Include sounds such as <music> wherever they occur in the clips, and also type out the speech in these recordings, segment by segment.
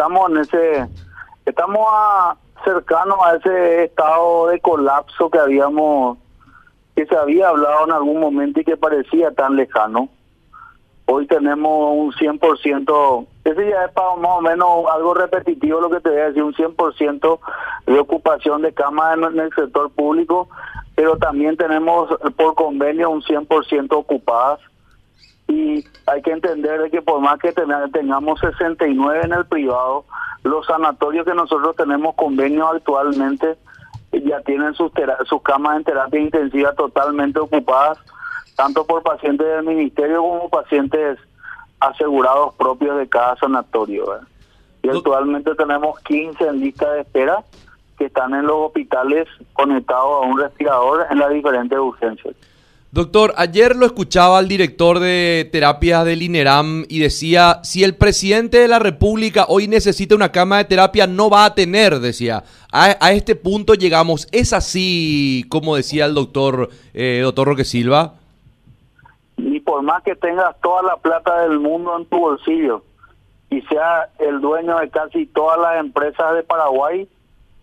estamos en ese, estamos a, cercanos a ese estado de colapso que habíamos, que se había hablado en algún momento y que parecía tan lejano. Hoy tenemos un 100%, ese ya es para más o menos algo repetitivo lo que te voy a decir, un 100% de ocupación de camas en el sector público, pero también tenemos por convenio un 100% ocupadas y hay que entender que por más que tengamos 69 en el privado, los sanatorios que nosotros tenemos convenio actualmente ya tienen sus, sus camas en terapia intensiva totalmente ocupadas tanto por pacientes del ministerio como pacientes asegurados propios de cada sanatorio. Y actualmente tenemos 15 en lista de espera que están en los hospitales conectados a un respirador en las diferentes urgencias. Doctor, ayer lo escuchaba al director de terapias del INERAM y decía, si el presidente de la República hoy necesita una cama de terapia, no va a tener, decía. A, este punto llegamos. ¿Es así como decía el doctor, eh, doctor Roque Silva? y por más que tengas toda la plata del mundo en tu bolsillo y sea el dueño de casi todas las empresas de Paraguay,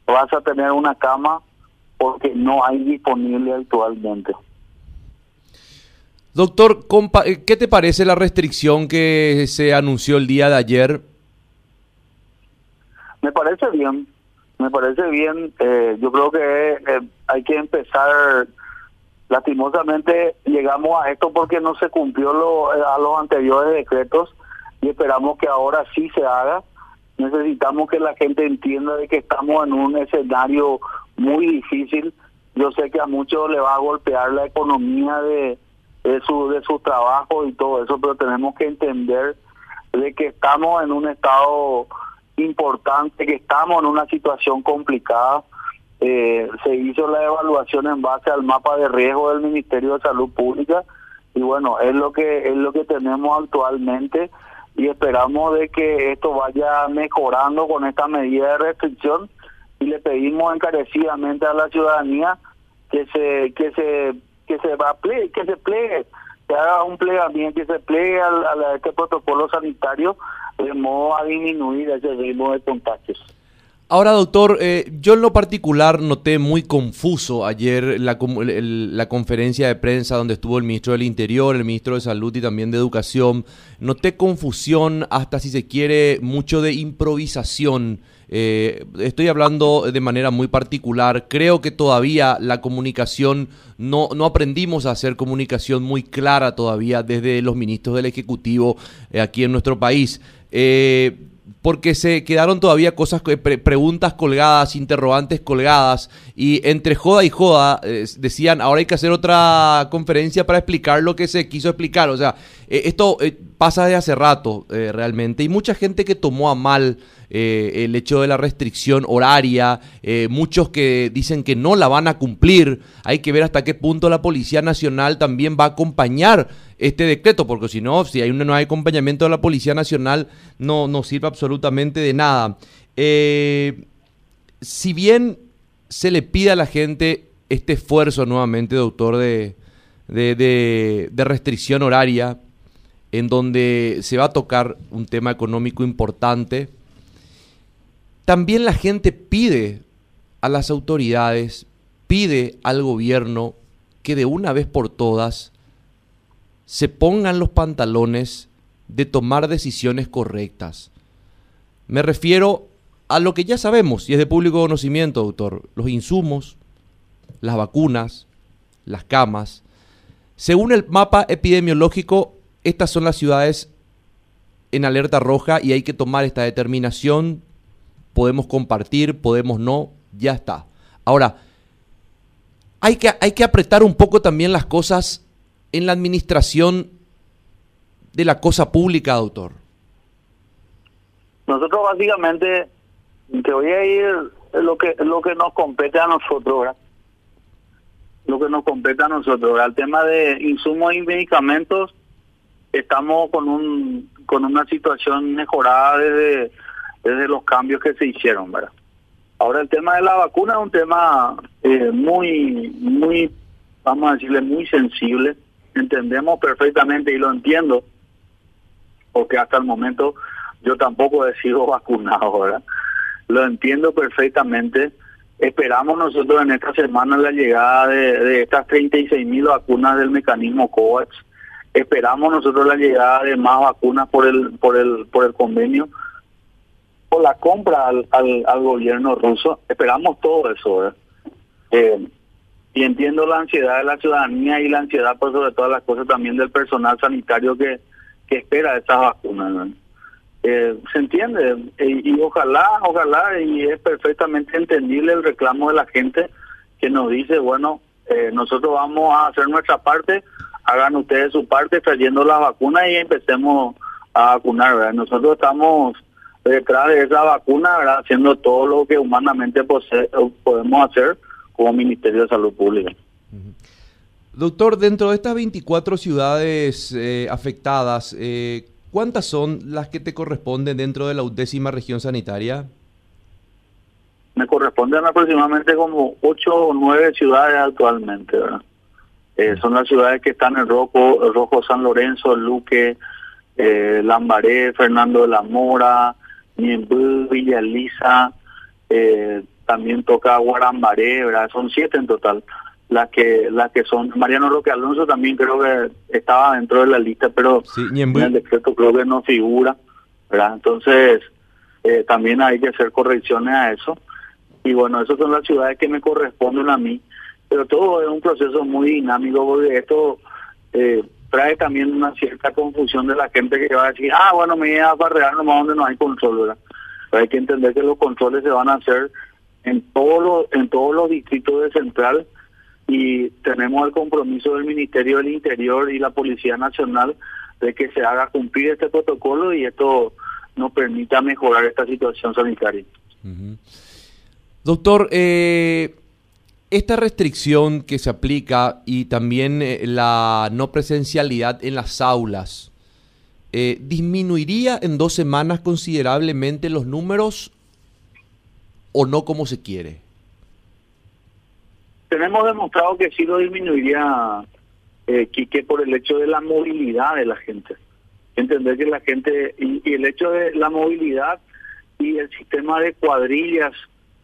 vas a tener una cama porque no hay disponible actualmente. Doctor, eh, ¿qué te parece la restricción que se anunció el día de ayer? Me parece bien, me parece bien. Eh, yo creo que eh, hay que empezar Lastimosamente llegamos a esto porque no se cumplió lo, eh, a los anteriores decretos y esperamos que ahora sí se haga. Necesitamos que la gente entienda de que estamos en un escenario muy difícil. Yo sé que a muchos le va a golpear la economía de, de su de su trabajo y todo eso, pero tenemos que entender de que estamos en un estado importante, que estamos en una situación complicada. Eh, se hizo la evaluación en base al mapa de riesgo del Ministerio de Salud Pública y bueno, es lo que es lo que tenemos actualmente y esperamos de que esto vaya mejorando con esta medida de restricción y le pedimos encarecidamente a la ciudadanía que se que se que se va que se plegue que haga un plegamiento que se plegue a, este protocolo sanitario de modo a disminuir ese ritmo de contagios. Ahora, doctor, eh, yo en lo particular noté muy confuso ayer la, la, conferencia de prensa donde estuvo el ministro del Interior, el ministro de Salud y también de Educación. Noté confusión, hasta si se quiere, mucho de improvisación. Eh, estoy hablando de manera muy particular. Creo que todavía la comunicación, no, no aprendimos a hacer comunicación muy clara todavía desde los ministros del Ejecutivo eh, aquí en nuestro país. Eh, porque se quedaron todavía cosas, preguntas colgadas, interrogantes colgadas, y entre joda y joda eh, decían, ahora hay que hacer otra conferencia para explicar lo que se quiso explicar. O sea, eh, esto eh, pasa de hace rato realmente, y mucha gente que tomó a mal el hecho de la restricción horaria, muchos que dicen que no la van a cumplir, hay que ver hasta qué punto la Policía Nacional también va a acompañar este decreto, porque si no, si hay un, no hay acompañamiento de la Policía Nacional, no, no sirve absolutamente de nada. Eh, si bien se le pide a la gente este esfuerzo nuevamente, doctor, de, de, de restricción horaria, en donde se va a tocar un tema económico importante, también la gente pide a las autoridades, pide al gobierno que de una vez por todas se pongan los pantalones de tomar decisiones correctas. Me refiero a lo que ya sabemos y es de público conocimiento, doctor, los insumos, las vacunas, las camas. Según el mapa epidemiológico, estas son las ciudades en alerta roja y hay que tomar esta determinación. Podemos compartir, podemos no, ya está. Ahora, hay que, hay que apretar un poco también las cosas en la administración de la cosa pública, doctor? Nosotros básicamente, te voy a ir lo que lo que nos compete a nosotros, lo que nos compete a nosotros. El tema de insumos y medicamentos, estamos con un con una situación mejorada desde, desde los cambios que se hicieron, ¿verdad? Ahora el tema de la vacuna es un tema eh, muy, muy, vamos a decirle, muy sensible entendemos perfectamente y lo entiendo, porque hasta el momento yo tampoco he sido <laughs> vacunado, ¿verdad? Lo entiendo perfectamente. Esperamos nosotros en esta semana la llegada de, de estas 36 mil vacunas del mecanismo COVAX. Esperamos nosotros la llegada de más vacunas por el por el por el convenio o la compra al, al, gobierno ruso. Esperamos todo eso. Eh, y entiendo la ansiedad de la ciudadanía y la ansiedad por sobre todas las cosas también del personal sanitario que, que espera esas vacunas. Eh, se entiende y, ojalá, ojalá, y es perfectamente entendible el reclamo de la gente que nos dice, bueno, eh, nosotros vamos a hacer nuestra parte, hagan ustedes su parte trayendo las vacunas y empecemos a vacunar, ¿verdad? Nosotros estamos detrás de esa vacuna, ¿verdad? Haciendo todo lo que humanamente podemos hacer como Ministerio de Salud Pública. Doctor, dentro de estas 24 ciudades eh, afectadas, eh, ¿cuántas son las que te corresponden dentro de la undécima región sanitaria? Me corresponden aproximadamente como 8 o 9 ciudades actualmente, ¿verdad? Eh, son las ciudades que están en Rojo, Rojo San Lorenzo, Luque, Lambaré, Fernando de la Mora, Niembú, Villa Elisa, eh, también toca Guarambaré, ¿verdad? Son siete en total. Las que las que son Mariano Roque Alonso también creo que estaba dentro de la lista, pero en el decreto creo que no figura, ¿verdad? Entonces, eh, también hay que hacer correcciones a eso. Y bueno, esas son las ciudades que me corresponden a mí, pero todo es un proceso muy dinámico porque esto eh, trae también una cierta confusión de la gente que va a decir, ah, bueno, me voy a barrear nomás donde no hay control, ¿verdad? Pero hay que entender que los controles se van a hacer en todos los en todos los distritos de Central y tenemos el compromiso del Ministerio del Interior y la Policía Nacional de que se haga cumplir este protocolo y esto nos permita mejorar esta situación sanitaria. Doctor, eh, esta restricción que se aplica y también eh, la no presencialidad en las aulas, eh, ¿disminuiría en dos semanas considerablemente los números o no como se quiere? Tenemos demostrado que sí lo disminuiría, eh, que por el hecho de la movilidad de la gente. Entender que la gente, y, el hecho de la movilidad y el sistema de cuadrillas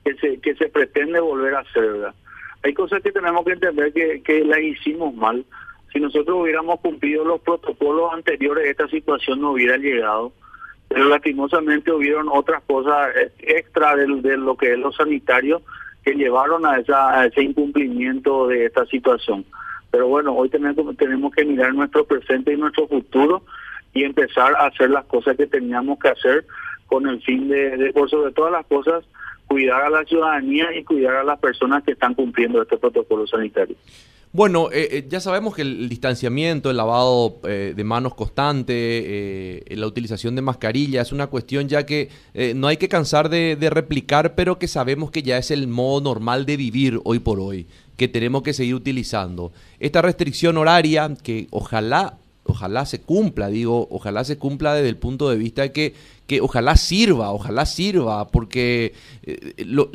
que se, que se pretende volver a hacer, ¿verdad? Hay cosas que tenemos que entender que, que las hicimos mal. Si nosotros hubiéramos cumplido los protocolos anteriores, esta situación no hubiera llegado pero lastimosamente hubieron otras cosas extra de, lo que es lo sanitario que llevaron a, esa, ese incumplimiento de esta situación. Pero bueno, hoy tenemos, tenemos que mirar nuestro presente y nuestro futuro y empezar a hacer las cosas que teníamos que hacer con el fin de, de por sobre todas las cosas, cuidar a la ciudadanía y cuidar a las personas que están cumpliendo este protocolo sanitario. Bueno, eh, eh, ya sabemos que el distanciamiento, el lavado eh, de manos constante, la utilización de mascarilla es una cuestión ya que no hay que cansar de, replicar, pero que sabemos que ya es el modo normal de vivir hoy por hoy, que tenemos que seguir utilizando. Esta restricción horaria, que ojalá, ojalá se cumpla, digo, ojalá se cumpla desde el punto de vista de que, que ojalá sirva, ojalá sirva, porque lo,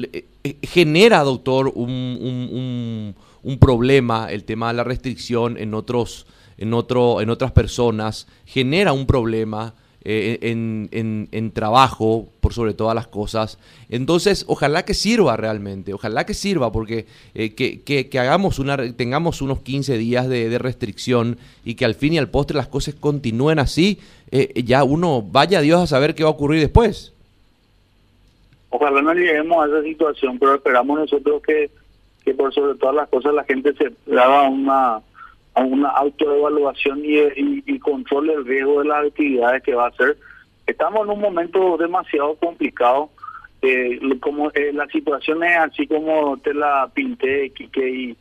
genera, doctor, un un problema el tema de la restricción en otros en otro en otras personas genera un problema eh, en, en, trabajo por sobre todas las cosas. Entonces ojalá que sirva realmente ojalá que sirva porque eh, que, que, hagamos una tengamos unos 15 días de, restricción y que al fin y al postre las cosas continúen así eh, ya uno vaya Dios a saber qué va a ocurrir después. Ojalá no lleguemos a esa situación pero esperamos nosotros que que por sobre todas las cosas la gente se daba una a una autoevaluación y, y, y control del riesgo de las actividades que va a hacer. Estamos en un momento demasiado complicado, eh, como eh, la situación es así como te la pinté, Quique, y,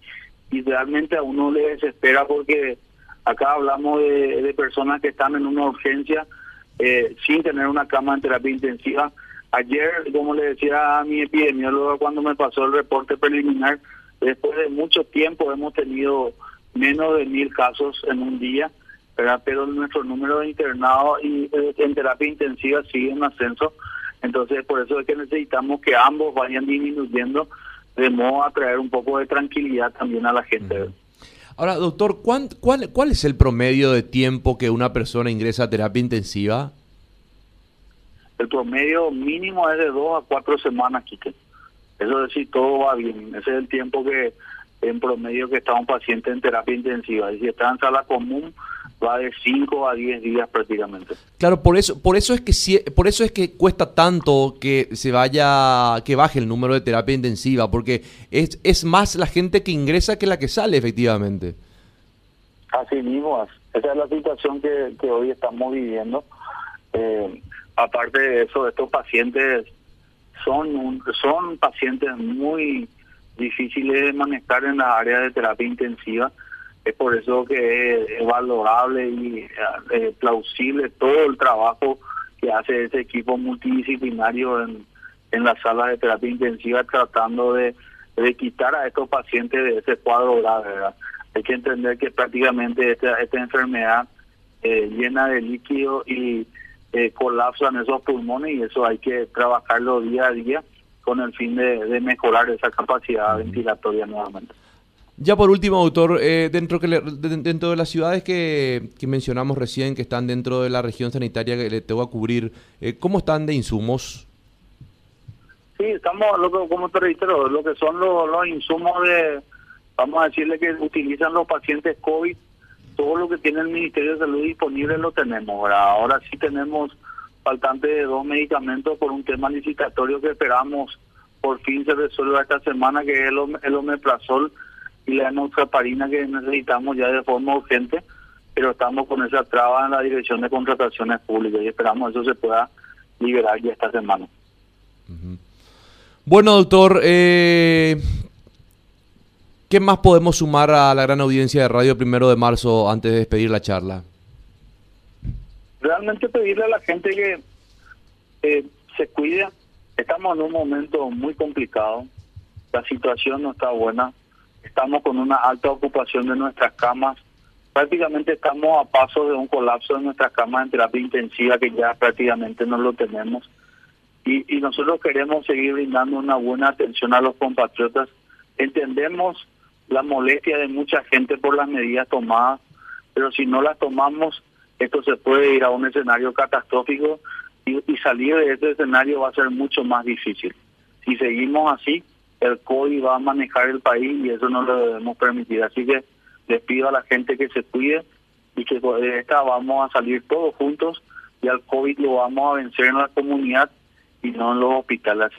y realmente a uno le desespera porque acá hablamos de, de personas que están en una urgencia eh, sin tener una cama en terapia intensiva. Ayer, como le decía a mi epidemiólogo cuando me pasó el reporte preliminar, Después de mucho tiempo hemos tenido menos de mil casos en un día, pero nuestro número de internados y, eh, en terapia intensiva sigue en ascenso. Entonces, por eso es que necesitamos que ambos vayan disminuyendo de modo a traer un poco de tranquilidad también a la gente. Ahora, doctor, ¿cuál, ¿cuál es el promedio de tiempo que una persona ingresa a terapia intensiva? el promedio mínimo es de dos a cuatro semanas, Quique. Eso es decir, todo va bien. Ese es el tiempo que en promedio que está un paciente en terapia intensiva. Y si está en sala común, va de 5 a 10 días prácticamente. Claro, por eso, por eso es que por eso es que cuesta tanto que se vaya, que baje el número de terapia intensiva, porque es, es más la gente que ingresa que la que sale, efectivamente. Así mismo, esa es la situación que, que hoy estamos viviendo. Eh, aparte de eso, estos pacientes son son pacientes muy difíciles de manejar en la área de terapia intensiva es por eso que es, valorable y eh, plausible todo el trabajo que hace ese equipo multidisciplinario en, en la sala de terapia intensiva tratando de, quitar a estos pacientes de ese cuadro grave. Hay que entender que prácticamente esta, esta enfermedad eh, llena de líquido y eh, colapsa en esos pulmones y eso hay que trabajarlo día a día con el fin de, mejorar esa capacidad ventilatoria nuevamente. Ya por último, doctor, eh, dentro, que dentro de las ciudades que, mencionamos recién, que están dentro de la región sanitaria que le tengo a cubrir, eh, ¿cómo están de insumos? Sí, estamos, lo como te reitero, lo que son los, insumos de, vamos a decirle que utilizan los pacientes COVID, todo lo que tiene el Ministerio de Salud disponible lo tenemos. Ahora sí tenemos faltante de dos medicamentos por un tema licitatorio que esperamos por fin se resuelva esta semana, que es el, omeprazol y la enoxaparina que necesitamos ya de forma urgente, pero estamos con esa traba en la Dirección de Contrataciones Públicas y esperamos eso se pueda liberar ya esta semana. Bueno, doctor, eh, ¿qué más podemos sumar a la gran audiencia de Radio Primero de Marzo antes de despedir la charla? Realmente pedirle a la gente que se cuide. Estamos en un momento muy complicado. La situación no está buena estamos con una alta ocupación de nuestras camas. Prácticamente estamos a paso de un colapso de nuestras camas en terapia intensiva que ya prácticamente no lo tenemos. Y, y nosotros queremos seguir brindando una buena atención a los compatriotas. Entendemos la molestia de mucha gente por las medidas tomadas, pero si no las tomamos, esto se puede ir a un escenario catastrófico y, salir de ese escenario va a ser mucho más difícil. Si seguimos así, el COVID va a manejar el país y eso no lo debemos permitir. Así que les pido a la gente que se cuide y que de esta vamos a salir todos juntos y al COVID lo vamos a vencer en la comunidad y no en los hospitales.